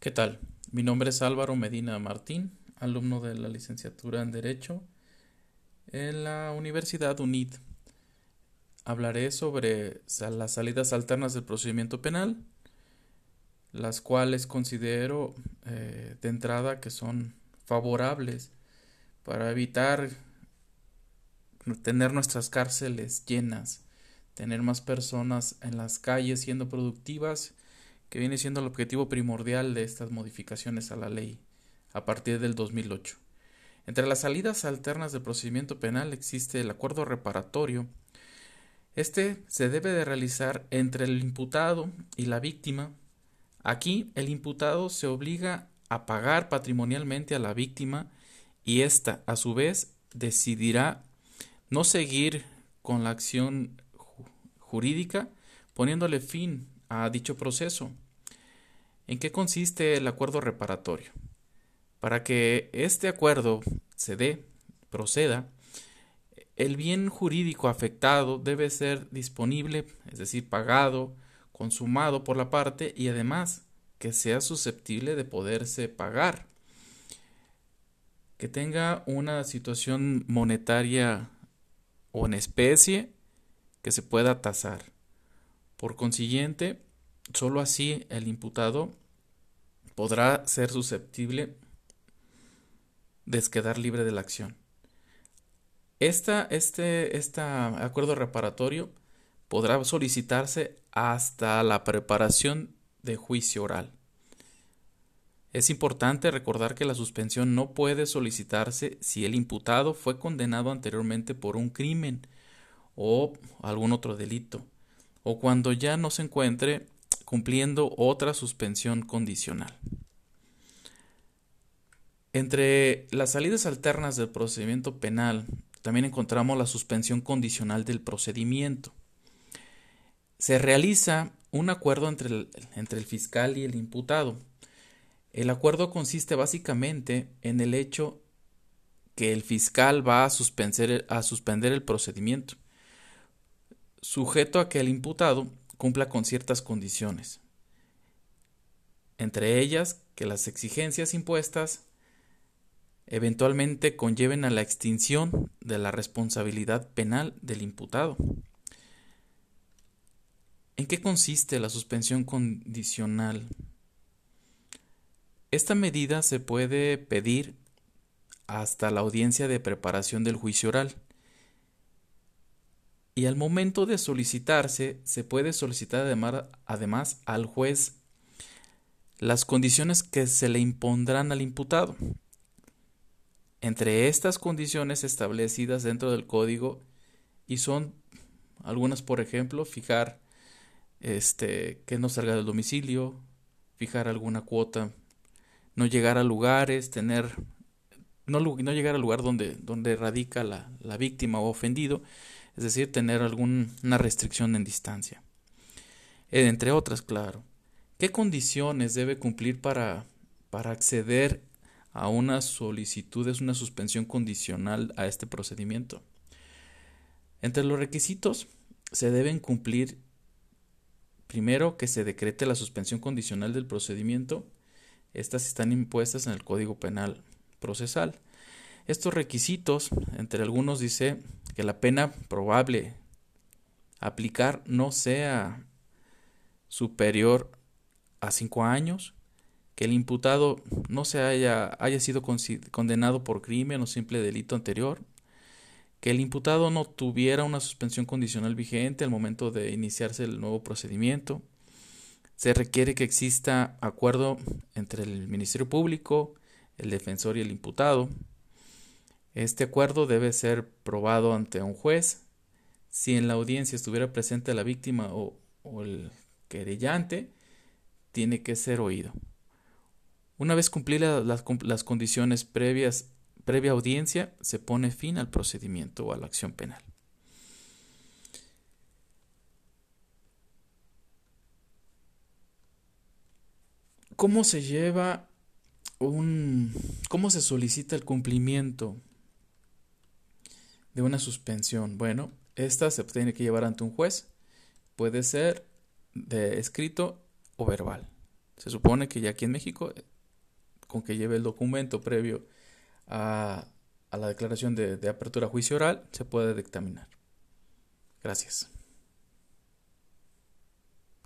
¿Qué tal? Mi nombre es Álvaro Medina Martín, alumno de la licenciatura en Derecho en la Universidad UNID. Hablaré sobre las salidas alternas del procedimiento penal, las cuales considero eh, de entrada que son favorables para evitar tener nuestras cárceles llenas, tener más personas en las calles siendo productivas que viene siendo el objetivo primordial de estas modificaciones a la ley a partir del 2008. Entre las salidas alternas del procedimiento penal existe el acuerdo reparatorio. Este se debe de realizar entre el imputado y la víctima. Aquí el imputado se obliga a pagar patrimonialmente a la víctima y ésta a su vez decidirá no seguir con la acción jurídica poniéndole fin a dicho proceso. ¿En qué consiste el acuerdo reparatorio? Para que este acuerdo se dé, proceda, el bien jurídico afectado debe ser disponible, es decir, pagado, consumado por la parte y además que sea susceptible de poderse pagar, que tenga una situación monetaria o en especie que se pueda tasar. Por consiguiente, sólo así el imputado podrá ser susceptible de quedar libre de la acción. Esta, este, este acuerdo reparatorio podrá solicitarse hasta la preparación de juicio oral. Es importante recordar que la suspensión no puede solicitarse si el imputado fue condenado anteriormente por un crimen o algún otro delito o cuando ya no se encuentre cumpliendo otra suspensión condicional. Entre las salidas alternas del procedimiento penal también encontramos la suspensión condicional del procedimiento. Se realiza un acuerdo entre el, entre el, fiscal y el imputado. El acuerdo consiste básicamente en el hecho que el fiscal va a suspender, a suspender el procedimiento sujeto a que el imputado cumpla con ciertas condiciones, entre ellas que las exigencias impuestas eventualmente conlleven a la extinción de la responsabilidad penal del imputado. ¿En qué consiste la suspensión condicional? Esta medida se puede pedir hasta la audiencia de preparación del juicio oral y al momento de solicitarse se puede solicitar además, al juez las condiciones que se le impondrán al imputado. Entre estas condiciones establecidas dentro del código y son algunas, por ejemplo, fijar este que no salga del domicilio, fijar alguna cuota, no llegar a lugares, tener no, no llegar al lugar donde, donde radica la, la víctima o ofendido es decir, tener alguna restricción en distancia. Eh, entre otras, claro. ¿Qué condiciones debe cumplir para, para acceder a una solicitud, es una suspensión condicional a este procedimiento? Entre los requisitos se deben cumplir primero que se decrete la suspensión condicional del procedimiento. Estas están impuestas en el Código Penal Procesal. Estos requisitos, entre algunos dice que la pena probable aplicar no sea superior a cinco años, que el imputado no se haya, haya sido condenado por crimen o simple delito anterior, que el imputado no tuviera una suspensión condicional vigente al momento de iniciarse el nuevo procedimiento. Se requiere que exista acuerdo entre el Ministerio Público, el defensor y el imputado. Este acuerdo debe ser probado ante un juez. Si en la audiencia estuviera presente la víctima o, el querellante, tiene que ser oído. Una vez cumplidas las, condiciones previas, previa audiencia, se pone fin al procedimiento o a la acción penal. ¿Cómo se lleva un... cómo se solicita el cumplimiento de una suspensión. Bueno, esta se tiene que llevar ante un juez. Puede ser de escrito o verbal. Se supone que ya aquí en México, con que lleve el documento previo a, a la declaración de, de apertura juicio oral, se puede dictaminar. Gracias.